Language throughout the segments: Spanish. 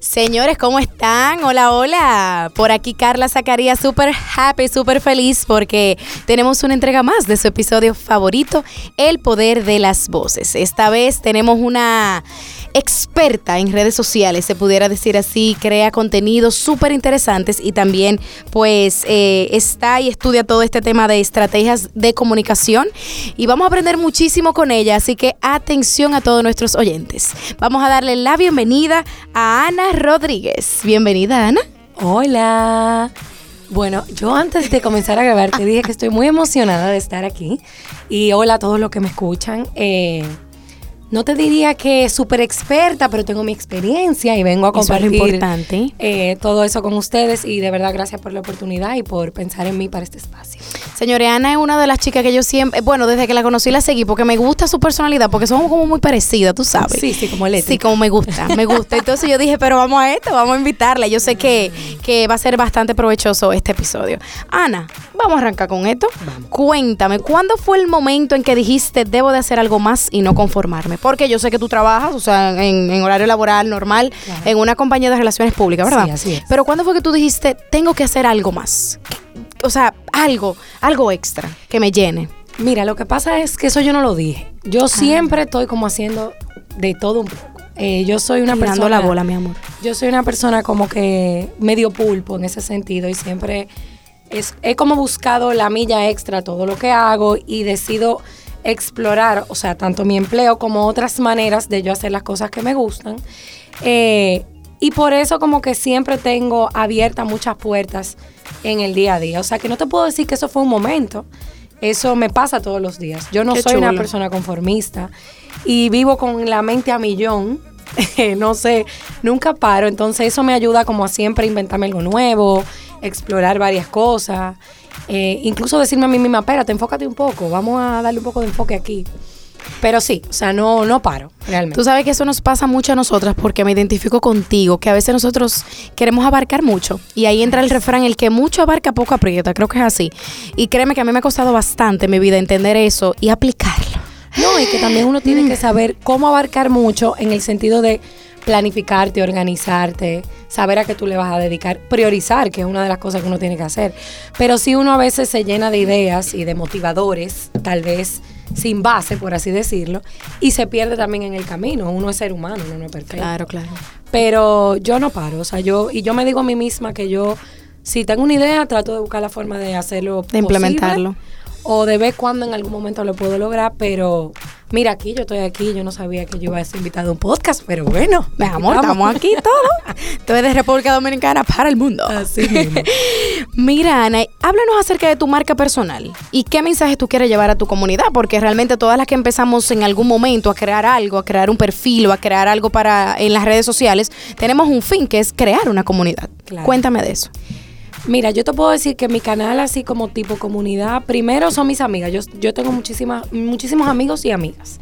Señores, ¿cómo están? Hola, hola. Por aquí Carla Zacarías, súper happy, súper feliz porque tenemos una entrega más de su episodio favorito, El Poder de las Voces. Esta vez tenemos una experta en redes sociales, se pudiera decir así, crea contenidos súper interesantes y también pues eh, está y estudia todo este tema de estrategias de comunicación y vamos a aprender muchísimo con ella, así que atención a todos nuestros oyentes. Vamos a darle la bienvenida a Ana Rodríguez. Bienvenida, Ana. Hola. Bueno, yo antes de comenzar a grabar te dije que estoy muy emocionada de estar aquí y hola a todos los que me escuchan. Eh, no te diría que súper experta, pero tengo mi experiencia y vengo a compartir importante. Eh, todo eso con ustedes y de verdad gracias por la oportunidad y por pensar en mí para este espacio. Señores, Ana es una de las chicas que yo siempre, bueno, desde que la conocí la seguí porque me gusta su personalidad, porque somos como muy parecidas, tú sabes. Sí, sí, como Leti. Sí, como me gusta, me gusta. Entonces yo dije, pero vamos a esto, vamos a invitarla. Yo sé que, que va a ser bastante provechoso este episodio. Ana, vamos a arrancar con esto. Cuéntame, ¿cuándo fue el momento en que dijiste, debo de hacer algo más y no conformarme? Porque yo sé que tú trabajas, o sea, en, horario laboral normal, en una compañía de relaciones públicas, ¿verdad? Sí, así es. Pero ¿cuándo fue que tú dijiste, tengo que hacer algo más? O sea, algo, algo extra que me llene. Mira, lo que pasa es que eso yo no lo dije. Yo siempre estoy como haciendo de todo un poco. Eh, yo soy una Tirando persona. la bola, mi amor. Yo soy una persona como que medio pulpo en ese sentido y siempre es, he como buscado la milla extra a todo lo que hago y decido explorar, o sea, tanto mi empleo como otras maneras de yo hacer las cosas que me gustan. Eh, y por eso como que siempre tengo abiertas muchas puertas en el día a día. O sea, que no te puedo decir que eso fue un momento. Eso me pasa todos los días. Yo no Qué soy una persona conformista y vivo con la mente a millón. no sé, nunca paro. Entonces eso me ayuda como a siempre inventarme algo nuevo, explorar varias cosas. Eh, incluso decirme a mí misma, espérate, enfócate un poco, vamos a darle un poco de enfoque aquí. Pero sí, o sea, no, no paro, realmente. Tú sabes que eso nos pasa mucho a nosotras porque me identifico contigo, que a veces nosotros queremos abarcar mucho. Y ahí entra el refrán, el que mucho abarca, poco aprieta. Creo que es así. Y créeme que a mí me ha costado bastante en mi vida entender eso y aplicarlo. No, y que también uno tiene que saber cómo abarcar mucho en el sentido de planificarte, organizarte, saber a qué tú le vas a dedicar, priorizar, que es una de las cosas que uno tiene que hacer. Pero si uno a veces se llena de ideas y de motivadores, tal vez sin base, por así decirlo, y se pierde también en el camino. Uno es ser humano, uno no es perfecto. Claro, claro. Pero yo no paro, o sea, yo, y yo me digo a mí misma que yo, si tengo una idea, trato de buscar la forma de hacerlo. De implementarlo. o de ver cuándo en algún momento lo puedo lograr, pero mira aquí, yo estoy aquí, yo no sabía que yo iba a ser invitada a un podcast, pero bueno. Mi amor, estamos aquí todos. Tú eres de República Dominicana para el mundo. Así mismo. Mira, Ana, háblanos acerca de tu marca personal y qué mensaje tú quieres llevar a tu comunidad, porque realmente todas las que empezamos en algún momento a crear algo, a crear un perfil o a crear algo para en las redes sociales, tenemos un fin que es crear una comunidad. Claro. Cuéntame de eso. Mira, yo te puedo decir que mi canal, así como tipo comunidad, primero son mis amigas. Yo, yo tengo muchísimas, muchísimos amigos y amigas,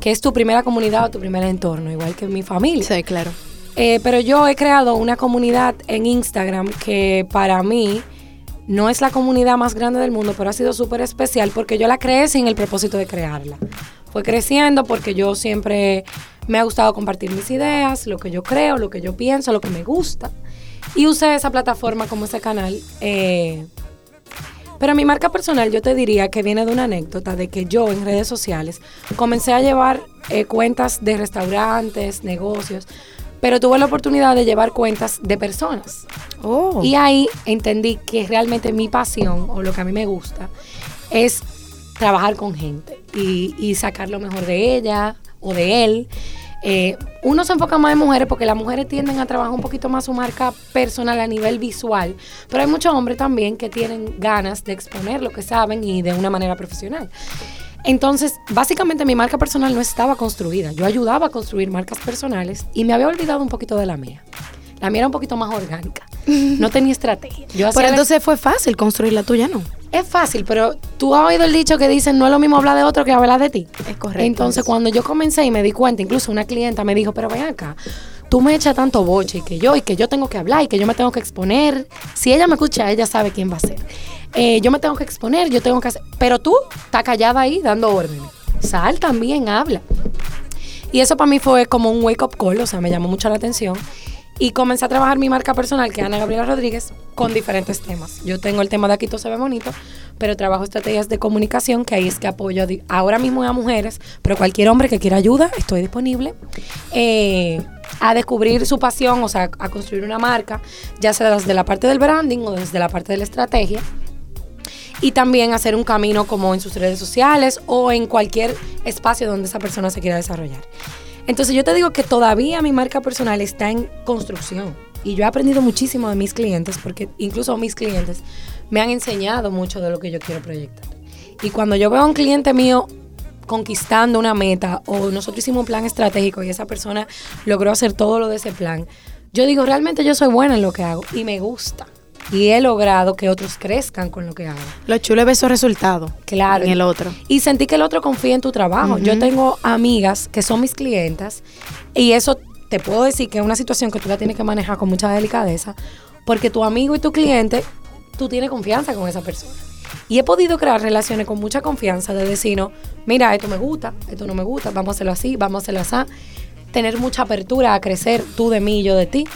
que es tu primera comunidad o tu primer entorno, igual que mi familia. Sí, claro. Eh, pero yo he creado una comunidad en Instagram que para mí no es la comunidad más grande del mundo, pero ha sido súper especial porque yo la creé sin el propósito de crearla. Fue creciendo porque yo siempre me ha gustado compartir mis ideas, lo que yo creo, lo que yo pienso, lo que me gusta. Y usé esa plataforma como ese canal. eh, pero mi marca personal yo te diría que viene de una anécdota de que yo en redes sociales comencé a llevar eh, cuentas de restaurantes, negocios, pero tuve la oportunidad de llevar cuentas de personas. Oh. Y ahí entendí que realmente mi pasión o lo que a mí me gusta es trabajar con gente y, y sacar lo mejor de ella o de él. Eh, uno se enfoca más en mujeres porque las mujeres tienden a trabajar un poquito más su marca personal a nivel visual, pero hay muchos hombres también que tienen ganas de exponer lo que saben y de una manera profesional. Entonces, básicamente mi marca personal no estaba construida. Yo ayudaba a construir marcas personales y me había olvidado un poquito de la mía. La mía era un poquito más orgánica. No tenía estrategia. Yo Pero entonces fue fácil construir la tuya, ¿no? Es fácil, pero tú has oído el dicho que dicen no es lo mismo hablar de otro que hablar de ti. Es correcto. Entonces, cuando yo comencé y me di cuenta, incluso una clienta me dijo, pero ven acá, tú me echas tanto boche y que yo, y que yo tengo que hablar y que yo me tengo que exponer. Si ella me escucha, ella sabe quién va a ser. Eh, yo me tengo que exponer, yo tengo que hacer. Pero tú estás callada ahí dando órdenes. Sal también, habla. Y eso para mí fue como un wake up call, o sea, me llamó mucho la atención. Y comencé a trabajar mi marca personal, que es Ana Gabriela Rodríguez, con diferentes temas. Yo tengo el tema de Aquí todo se ve bonito, pero trabajo estrategias de comunicación, que ahí es que apoyo ahora mismo a mujeres, pero cualquier hombre que quiera ayuda, estoy disponible. Eh, a descubrir su pasión, o sea, a construir una marca, ya sea desde la parte del branding o desde la parte de la estrategia. Y también hacer un camino como en sus redes sociales o en cualquier espacio donde esa persona se quiera desarrollar. Entonces yo te digo que todavía mi marca personal está en construcción. Y yo he aprendido muchísimo de mis clientes, porque incluso mis clientes me han enseñado mucho de lo que yo quiero proyectar. Y cuando yo veo a un cliente mío conquistando una meta o nosotros hicimos un plan estratégico y esa persona logró hacer todo lo de ese plan, yo digo, realmente yo soy buena en lo que hago y me gusta y he logrado que otros crezcan con lo que hago. Lo chulo es ver esos resultados. Claro. En el otro. Y sentí que el otro confía en tu trabajo. Yo tengo amigas que son mis clientas y eso te puedo decir que es una situación que tú la tienes que manejar con mucha delicadeza porque tu amigo y tu cliente, tú tienes confianza con esa persona. Y he podido crear relaciones con mucha confianza de decir, no, mira, esto me gusta, esto no me gusta, vamos a hacerlo así, vamos a hacerlo así. Tener mucha apertura a crecer tú de mí y yo de ti.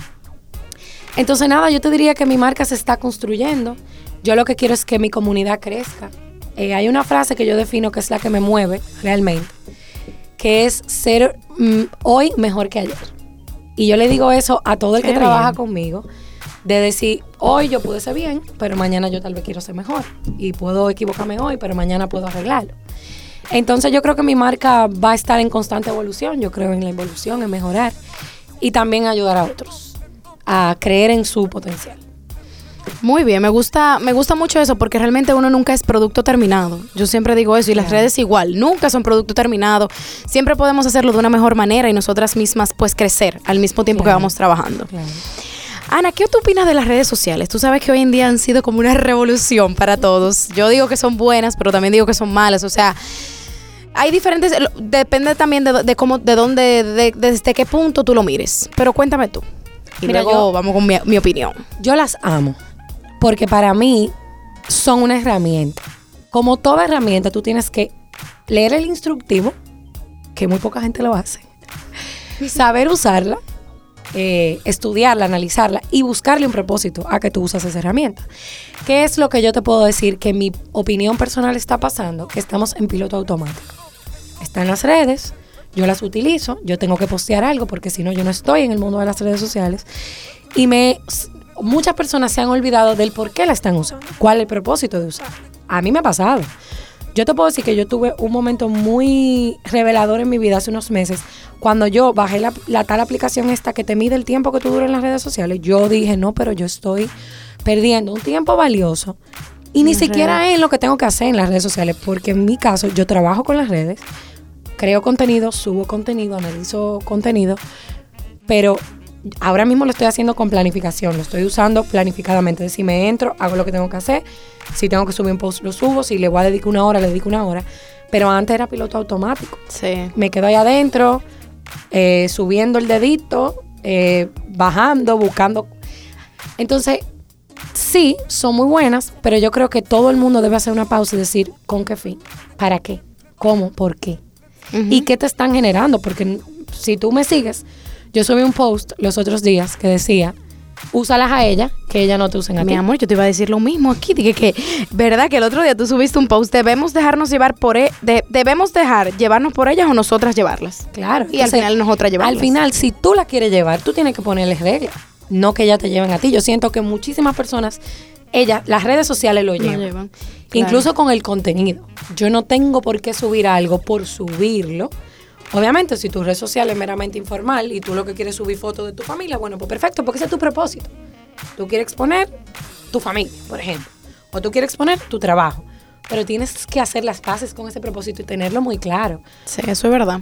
Entonces, nada, yo te diría que mi marca se está construyendo. Yo lo que quiero es que mi comunidad crezca. Eh, hay una frase que yo defino que es la que me mueve realmente, que es ser mm, hoy mejor que ayer. Y yo le digo eso a todo el que trabaja conmigo, de decir, hoy yo pude ser bien, pero mañana yo tal vez quiero ser mejor. Y puedo equivocarme hoy, pero mañana puedo arreglarlo. Entonces yo creo que mi marca va a estar en constante evolución, yo creo en la evolución, en mejorar y también ayudar a otros a creer en su potencial. Muy bien, me gusta, me gusta mucho eso porque realmente uno nunca es producto terminado. Yo siempre digo eso y las redes igual, nunca son producto terminado. Siempre podemos hacerlo de una mejor manera y nosotras mismas pues crecer al mismo tiempo que vamos trabajando. Ana, ¿qué tú opinas de las redes sociales? Tú sabes que hoy en día han sido como una revolución para todos. Yo digo que son buenas, pero también digo que son malas. O sea, hay diferentes, depende también de, cómo, de dónde, desde qué punto tú lo mires. Pero cuéntame tú. Y luego vamos con mi, opinión. Yo las amo porque para mí son una herramienta. Como toda herramienta, tú tienes que leer el instructivo, que muy poca gente lo hace, saber usarla, eh, estudiarla, analizarla y buscarle un propósito a que tú usas esa herramienta. ¿Qué es lo que yo te puedo decir que mi opinión personal está pasando? Que estamos en piloto automático. Está en las redes, yo las utilizo, yo tengo que postear algo porque si no yo no estoy en el mundo de las redes sociales y me muchas personas se han olvidado del por qué la están usando, cuál es el propósito de usarla. A mí me ha pasado. Yo te puedo decir que yo tuve un momento muy revelador en mi vida hace unos meses. Cuando yo bajé la, tal aplicación esta que te mide el tiempo que tú duras en las redes sociales, yo dije, no, pero yo estoy perdiendo un tiempo valioso y ni siquiera es lo que tengo que hacer en las redes sociales, porque en mi caso yo trabajo con las redes, creo contenido, subo contenido, analizo contenido, pero ahora mismo lo estoy haciendo con planificación, lo estoy usando planificadamente. Si me entro, hago lo que tengo que hacer. Si tengo que subir un post, lo subo. Si le voy a dedicar una hora, le dedico una hora. Pero antes era piloto automático. Sí. Me quedo ahí adentro, eh, subiendo el dedito, eh, bajando, buscando. Entonces, sí, son muy buenas, pero yo creo que todo el mundo debe hacer una pausa y decir, ¿con qué fin? ¿Para qué? ¿Cómo? ¿Por qué? Y qué te están generando. Porque si tú me sigues, yo subí un post los otros días que decía, úsalas a ella, que ella no te usen a Mi amor, yo te iba a decir lo mismo aquí. Dije que, ¿verdad? Que el otro día tú subiste un post, debemos dejarnos llevar por e debemos dejar llevarnos por ellas o nosotras llevarlas. Claro. Y al final nosotras llevarlas. Al final, si tú la quieres llevar, tú tienes que ponerles reglas. No que ellas te lleven a ti. Yo siento que muchísimas personas ella, las redes sociales lo llevan. Incluso con el contenido. Yo no tengo por qué subir algo por subirlo. Obviamente, si tu red social es meramente informal y tú lo que quieres subir fotos de tu familia, bueno, pues perfecto, porque ese es tu propósito. Tú quieres exponer tu familia, por ejemplo. O tú quieres exponer tu trabajo. Pero tienes que hacer las paces con ese propósito y tenerlo muy claro. Sí, eso es verdad.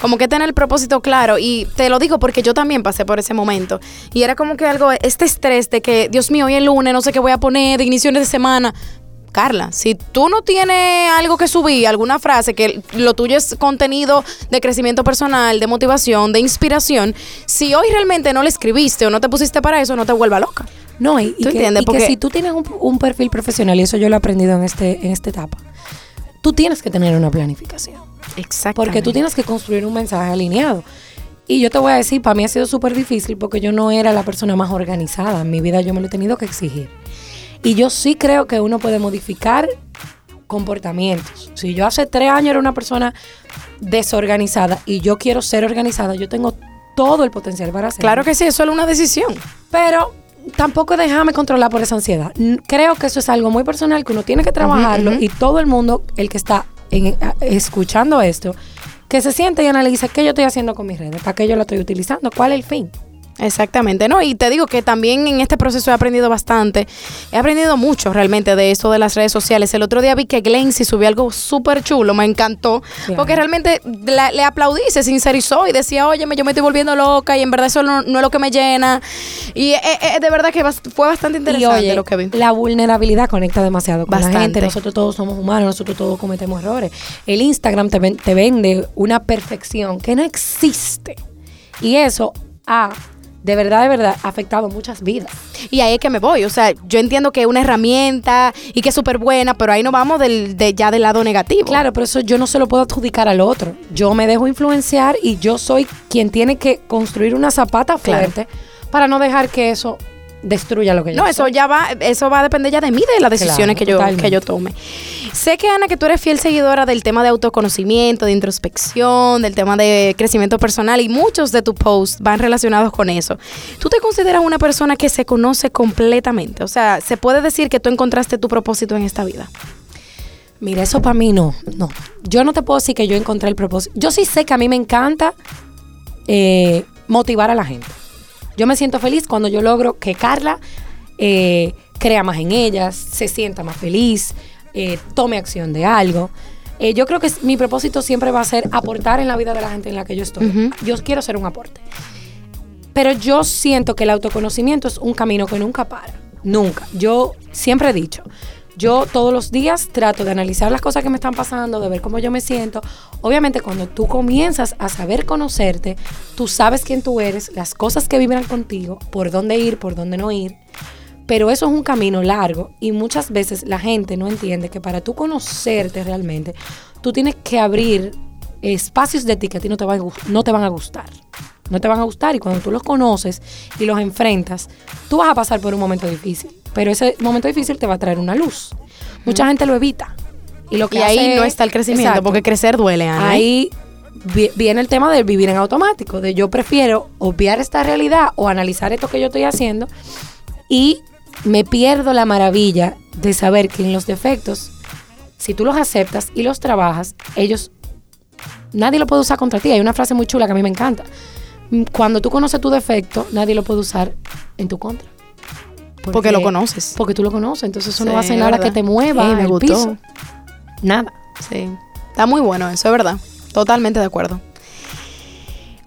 Como que tener el propósito claro. Y te lo digo porque yo también pasé por ese momento. Y era como que algo, este estrés de que, Dios mío, hoy es lunes, no sé qué voy a poner, de inicio de semana. Carla, si tú no tienes algo que subir, alguna frase, que lo tuyo es contenido de crecimiento personal, de motivación, de inspiración, si hoy realmente no le escribiste o no te pusiste para eso, no te vuelva loca. No, y, ¿Tú entiendes? porque si tú tienes un, un, perfil profesional, y eso yo lo he aprendido en, este, en esta etapa, tú tienes que tener una planificación. Exacto. Porque tú tienes que construir un mensaje alineado. Y yo te voy a decir, para mí ha sido súper difícil porque yo no era la persona más organizada. En mi vida yo me lo he tenido que exigir. Y yo sí creo que uno puede modificar comportamientos. Si yo hace tres años era una persona desorganizada y yo quiero ser organizada, yo tengo todo el potencial para hacerlo. Claro que sí, es solo una decisión. Pero tampoco déjame controlar por esa ansiedad. Creo que eso es algo muy personal que uno tiene que trabajarlo y todo el mundo, el que está en- a- escuchando esto, que se siente y analiza qué yo estoy haciendo con mis redes, para qué yo la estoy utilizando, cuál es el fin. Exactamente, ¿no? Y te digo que también en este proceso he aprendido bastante. He aprendido mucho realmente de eso de las redes sociales. El otro día vi que Glency subió algo súper chulo, me encantó. Porque realmente la- le aplaudí, se sincerizó y decía, oye, yo me estoy volviendo loca y en verdad eso no, no es lo que me llena. Y eh, eh, de verdad que fue bastante Y interesante oye, lo que vi. la vulnerabilidad conecta demasiado con Bastante. la gente. Nosotros todos somos humanos, nosotros todos cometemos errores. El Instagram te, ven- te vende una perfección que no existe. Y eso ha, de verdad, de verdad, afectado muchas vidas. Y ahí es que me voy. O sea, yo entiendo que es una herramienta y que es súper buena, pero ahí no vamos del, de, ya del lado negativo. Claro, pero eso yo no se lo puedo adjudicar al otro. Yo me dejo influenciar y yo soy quien tiene que construir una zapata Claro. fuerte para no dejar que eso destruya lo que yo No, eso soy. ya va, eso va a depender ya de mí, de las decisiones Claro, que, yo, totalmente. que yo tome. Sé que, Ana, que tú eres fiel seguidora del tema de autoconocimiento, de introspección, del tema de crecimiento personal y muchos de tus posts van relacionados con eso. ¿Tú te consideras una persona que se conoce completamente? O sea, ¿se puede decir que tú encontraste tu propósito en esta vida? Mira, eso para mí no, no. Yo no te puedo decir que yo encontré el propósito. Yo sí sé que a mí me encanta eh, motivar a la gente. Yo me siento feliz cuando yo logro que Carla eh, crea más en ellas, se sienta más feliz, eh, tome acción de algo. Eh, yo creo que mi propósito siempre va a ser aportar en la vida de la gente en la que yo estoy. Yo quiero ser un aporte. Pero yo siento que el autoconocimiento es un camino que nunca para. Nunca. Yo siempre he dicho, yo todos los días trato de analizar las cosas que me están pasando, de ver cómo yo me siento. Obviamente cuando tú comienzas a saber conocerte, tú sabes quién tú eres, las cosas que vibran contigo, por dónde ir, por dónde no ir. Pero eso es un camino largo y muchas veces la gente no entiende que para tú conocerte realmente, tú tienes que abrir espacios de ti que a ti no te no te van a gustar. No te van a gustar y cuando tú los conoces y los enfrentas, tú vas a pasar por un momento difícil. Pero ese momento difícil te va a traer una luz. Mucha gente lo evita. Y, lo que Y ahí no está el crecimiento, Exacto. porque crecer duele, Ana. ¿eh? Ahí vi- viene el tema del vivir en automático, de yo prefiero obviar esta realidad o analizar esto que yo estoy haciendo y me pierdo la maravilla de saber que en los defectos, si tú los aceptas y los trabajas, ellos, nadie lo puede usar contra ti. Hay una frase muy chula que a mí me encanta. Cuando tú conoces tu defecto, nadie lo puede usar en tu contra. Porque lo conoces. Porque tú lo conoces, entonces eso no va a hacer nada ¿verdad? que te mueva Sí, me el gustó. piso. Nada. Sí, está muy bueno eso, es verdad. Totalmente de acuerdo.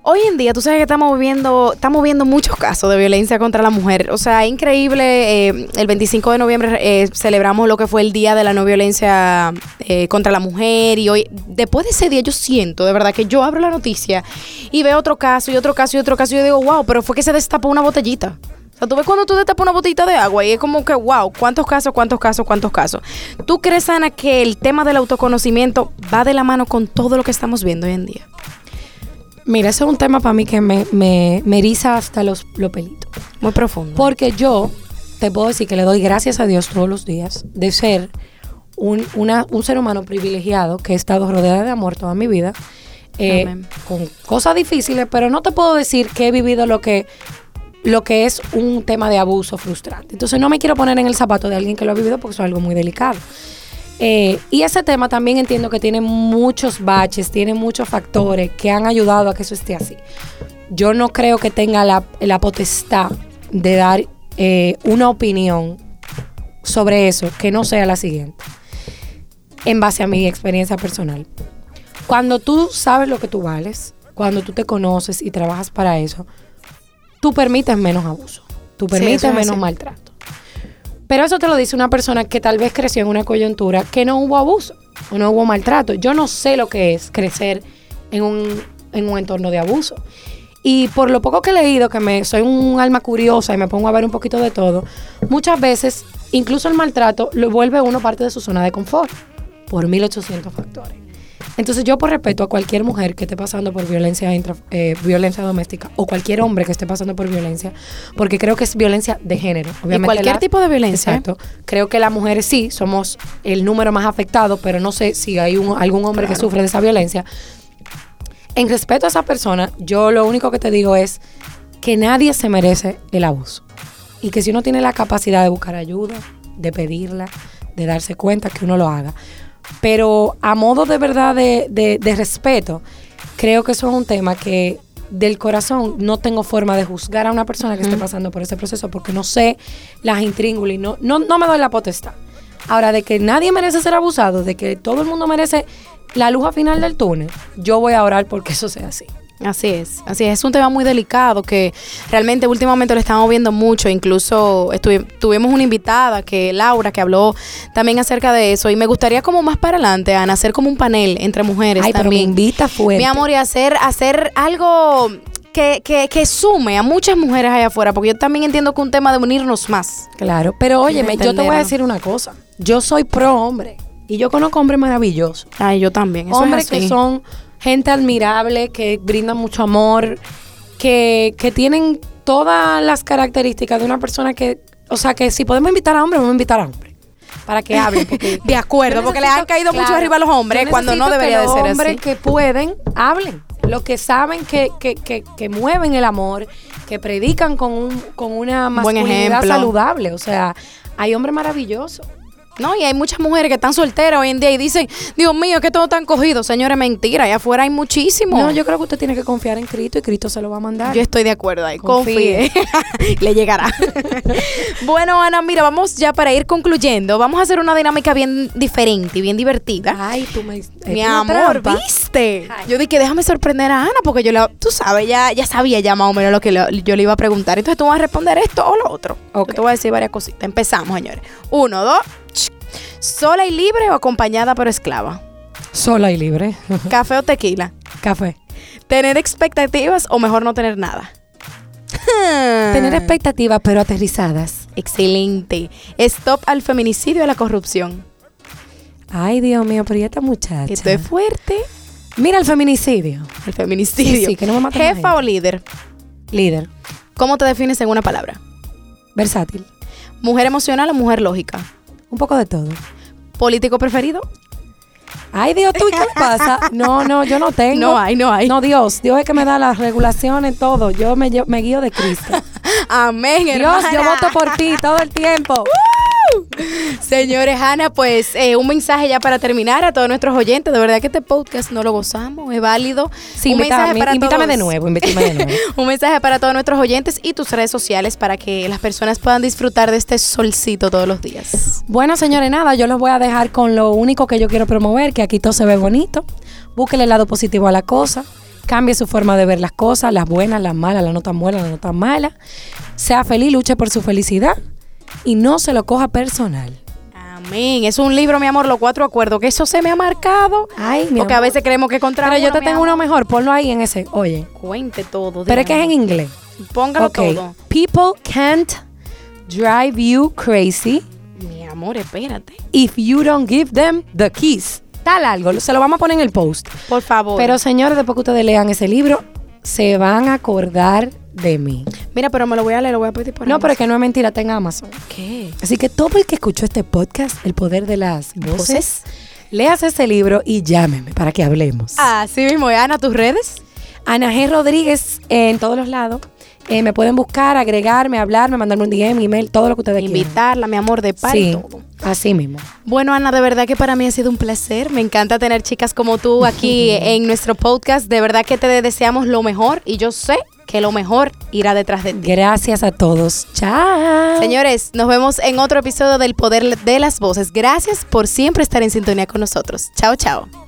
Hoy en día, tú sabes que estamos viendo, estamos viendo muchos casos de violencia contra la mujer. O sea, increíble. eh, el 25 de noviembre eh, celebramos lo que fue el Día de la No Violencia eh, contra la Mujer. Y hoy, después de ese día, yo siento de verdad que yo abro la noticia y veo otro caso y otro caso y otro caso. Y yo digo, wow, pero fue que se destapó una botellita. O sea, tú ves cuando tú destapas una botellita de agua y es como que, wow, cuántos casos, cuántos casos, cuántos casos. ¿Tú crees, Ana, que el tema del autoconocimiento va de la mano con todo lo que estamos viendo hoy en día? Mira, ese es un tema para mí que me, me, me eriza hasta los, los pelitos. Muy profundo. Porque yo te puedo decir que le doy gracias a Dios todos los días de ser un, una- un ser humano privilegiado que he estado rodeada de amor toda mi vida. eh, con cosas difíciles, pero no te puedo decir que he vivido lo que, lo que es un tema de abuso frustrante. Entonces no me quiero poner en el zapato de alguien que lo ha vivido porque eso es algo muy delicado. Eh, y ese tema también entiendo que tiene muchos baches, tiene muchos factores que han ayudado a que eso esté así. Yo no creo que tenga la, la potestad de dar eh, una opinión sobre eso que no sea la siguiente, en base a mi experiencia personal. Cuando tú sabes lo que tú vales, cuando tú te conoces y trabajas para eso, tú permites menos abuso, tú permites menos maltrato. Pero eso te lo dice una persona que tal vez creció en una coyuntura que no hubo abuso o no hubo maltrato. Yo no sé lo que es crecer en un, en un entorno de abuso. Y por lo poco que he leído, que me soy un alma curiosa y me pongo a ver un poquito de todo, muchas veces incluso el maltrato lo vuelve uno parte de su zona de confort por 1800 factores. Entonces yo por respeto a cualquier mujer que esté pasando por violencia, intra- eh, violencia doméstica o cualquier hombre que esté pasando por violencia, porque creo que es violencia de género. Obviamente cualquier la- tipo de violencia, ¿eh? Creo que las mujeres sí somos el número más afectado, pero no sé si hay un- algún hombre que sufre de esa violencia. En respeto a esa persona, yo lo único que te digo es que nadie se merece el abuso. Y que si uno tiene la capacidad de buscar ayuda, de pedirla, de darse cuenta, que uno lo haga. Pero a modo de verdad de, de- de respeto, creo que eso es un tema que del corazón no tengo forma de juzgar a una persona que esté pasando por ese proceso porque no sé las intríngulis, no, no, no me doy la potestad. Ahora, de que nadie merece ser abusado, de que todo el mundo merece la luz al final del túnel, yo voy a orar porque eso sea así. Así es, así es. Es un tema muy delicado que realmente últimamente lo estamos viendo mucho. Incluso tuvimos una invitada, que Laura, que habló también acerca de eso. Y me gustaría como más para adelante, Ana, hacer como un panel entre mujeres Ay, pero me también. invita fuerte. Mi amor, y hacer, hacer algo que, que, que sume a muchas mujeres allá afuera, porque yo también entiendo que es un tema de unirnos más. Claro, pero óyeme, yo te voy a decir una cosa. Yo soy pro hombre y yo conozco hombres maravillosos. Ay, yo también. Eso hombres es así. que son gente admirable, que brindan mucho amor, que, que tienen todas las características de una persona que, o sea, que si podemos invitar a hombres, vamos a invitar a hombres. Para que hablen. porque- De acuerdo, porque le han caído mucho arriba a los hombres cuando no debería de los ser hombres así. que pueden, hablen. Los que saben que, que, que, que mueven el amor, que predican con, un, con una Buen masculinidad ejemplo. saludable. O sea, hay hombres maravillosos. No, y hay muchas mujeres que están solteras hoy en día y dicen, Dios mío, que todo tan cogido. Señores, mentira, allá afuera hay muchísimo. No, yo creo que usted tiene que confiar en Cristo y Cristo se lo va a mandar. Yo estoy de acuerdo ahí, confíe. Confíe. Le llegará. bueno, Ana, mira, vamos ya para ir concluyendo. Vamos a hacer una dinámica bien diferente y bien divertida. Ay, tú me... Mi es una amor, trampa. ¿viste? Ay. Yo dije, déjame sorprender a Ana porque yo la, tú sabes, ya, ya sabía ya más o menos lo que yo le iba a preguntar. Entonces tú vas a responder esto o lo otro. Ok. Yo te voy a decir varias cositas. Empezamos, señores. Uno, dos. ¿Sola y libre o acompañada pero esclava? Sola y libre. ¿Café o tequila? Café. ¿Tener expectativas o mejor no tener nada? Tener expectativas pero aterrizadas. Excelente. Stop al feminicidio y a la corrupción. Ay, Dios mío, pero ¿y esta muchacha? Esto es fuerte. Mira el feminicidio. El feminicidio. Sí, sí, que no me más Jefa o líder. Líder. ¿Cómo te defines en una palabra? Versátil. Mujer emocional o mujer lógica. Un poco de todo. ¿Político preferido? Ay, Dios, ¿tú qué pasa? No, no, yo no tengo. No hay, no hay. No, Dios. Dios es que me da las regulaciones, todo. Yo me, guío de Cristo. Amén, Dios, hermana. yo voto por ti todo el tiempo. Señores, Ana, pues eh, un mensaje ya para terminar a todos nuestros oyentes. De verdad que este podcast no lo gozamos, es válido. Sí, un mensaje invítame, para invítame todos. de nuevo, invítame de nuevo. un mensaje para todos nuestros oyentes y tus redes sociales para que las personas puedan disfrutar de este solcito todos los días. Bueno, señores, nada, yo los voy a dejar con lo único que yo quiero promover, que aquí todo se ve bonito. Búsquele el lado positivo a la cosa. Cambie su forma de ver las cosas, las buenas, las malas, las no tan buenas, las no tan malas. Sea feliz, luche por su felicidad y no se lo coja personal. Amén. Es un libro, mi amor, los cuatro acuerdos, que eso se me ha marcado. Ay, mi porque a veces creemos que contra Pero yo te tengo amor. uno mejor, ponlo ahí en ese. Oye, Cuente todo. pero es que es en inglés. Póngalo Ok. todo. People can't drive you crazy Mi amor, espérate. if you don't give them the keys. Tal algo, se lo vamos a poner en el post. Por favor. Pero señores, después que ustedes lean ese libro, se van a acordar de mí. Mira, pero me lo voy a leer, lo voy a pedir por No, pero es que no es mentira, está en Amazon. ¿Qué? Así que todo el que escuchó este podcast, El Poder de las Voces, leas ese libro y llámeme para que hablemos. Así mismo, Ana, tus redes. Ana G. Rodríguez eh, en todos los lados. Eh, me pueden buscar, agregarme, hablarme, mandarme un DM, email, todo lo que ustedes quieran. Invitarla, mi amor, de par Sí, y todo. así mismo. Bueno, Ana, de verdad que para mí ha sido un placer. Me encanta tener chicas como tú aquí en nuestro podcast. De verdad que te deseamos lo mejor y yo sé que lo mejor irá detrás de ti. Gracias a todos. Chao. Señores, nos vemos en otro episodio del Poder de las Voces. Gracias por siempre estar en sintonía con nosotros. Chao, chao.